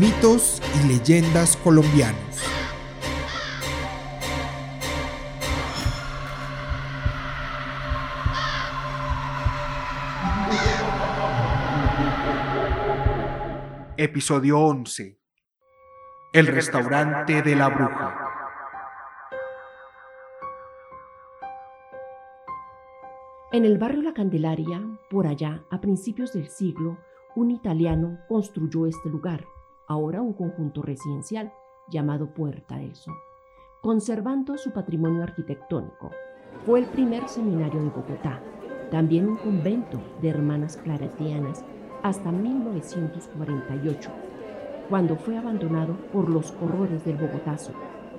Mitos y leyendas colombianos. Episodio 11. El restaurante de la bruja. En el barrio La Candelaria, por allá, a principios del siglo, un italiano construyó este lugar ahora un conjunto residencial llamado Puerta del Sol, conservando su patrimonio arquitectónico. Fue el primer seminario de Bogotá, también un convento de hermanas claretianas hasta 1948, cuando fue abandonado por los horrores del Bogotazo,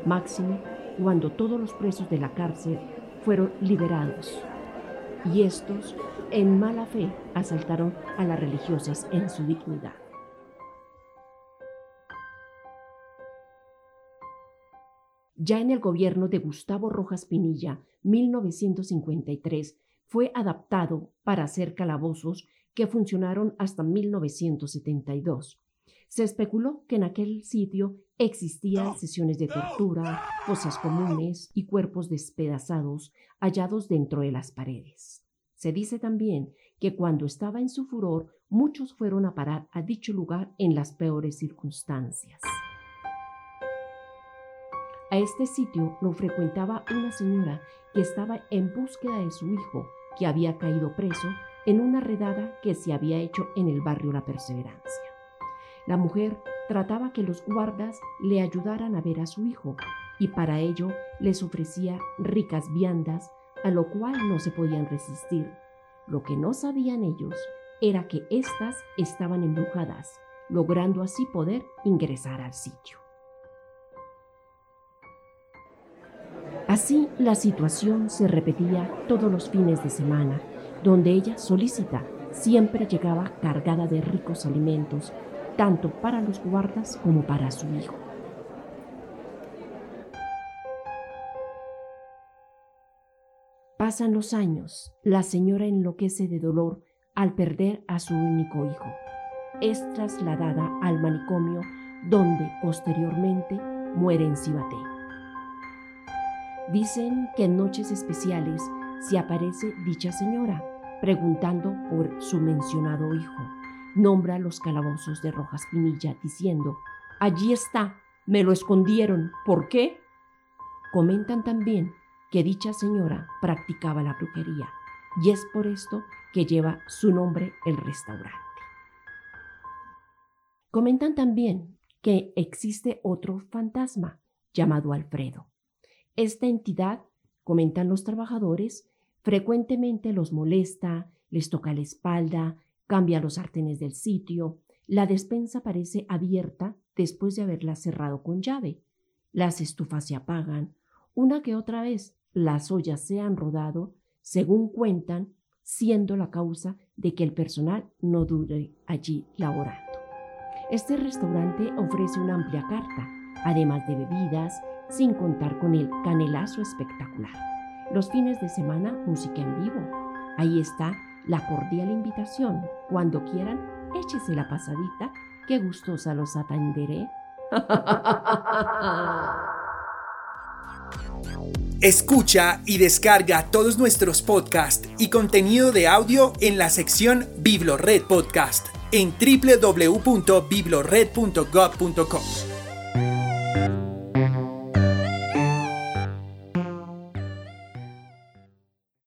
máximo cuando todos los presos de la cárcel fueron liberados y estos, en mala fe, asaltaron a las religiosas en su dignidad. Ya en el gobierno de Gustavo Rojas Pinilla, 1953, fue adaptado para hacer calabozos que funcionaron hasta 1972. Se especuló que en aquel sitio existían sesiones de tortura, fosas comunes y cuerpos despedazados hallados dentro de las paredes. Se dice también que cuando estaba en su furor, muchos fueron a parar a dicho lugar en las peores circunstancias. A este sitio lo frecuentaba una señora que estaba en búsqueda de su hijo, que había caído preso en una redada que se había hecho en el barrio La Perseverancia. La mujer trataba que los guardas le ayudaran a ver a su hijo y para ello les ofrecía ricas viandas, a lo cual no se podían resistir. Lo que no sabían ellos era que éstas estaban embrujadas, logrando así poder ingresar al sitio. Así la situación se repetía todos los fines de semana, donde ella solícita siempre llegaba cargada de ricos alimentos, tanto para los guardas como para su hijo. Pasan los años, la señora enloquece de dolor al perder a su único hijo. Es trasladada al manicomio donde posteriormente muere en Cibaté. Dicen que en noches especiales se aparece dicha señora preguntando por su mencionado hijo. Nombra los calabozos de Rojas Pinilla diciendo, allí está, me lo escondieron, ¿por qué? Comentan también que dicha señora practicaba la brujería y es por esto que lleva su nombre el restaurante. Comentan también que existe otro fantasma llamado Alfredo, esta entidad, comentan los trabajadores, frecuentemente los molesta, les toca la espalda, cambia los sartenes del sitio, la despensa parece abierta después de haberla cerrado con llave, las estufas se apagan, una que otra vez las ollas se han rodado, según cuentan, siendo la causa de que el personal no dure allí laborando. Este restaurante ofrece una amplia carta, además de bebidas, sin contar con el canelazo espectacular. Los fines de semana, música en vivo. Ahí está la cordial invitación. Cuando quieran, échese la pasadita, qué gustosa los atenderé. Escucha y descarga todos nuestros podcasts y contenido de audio en la sección Biblored Podcast en www.biblored.gov.com.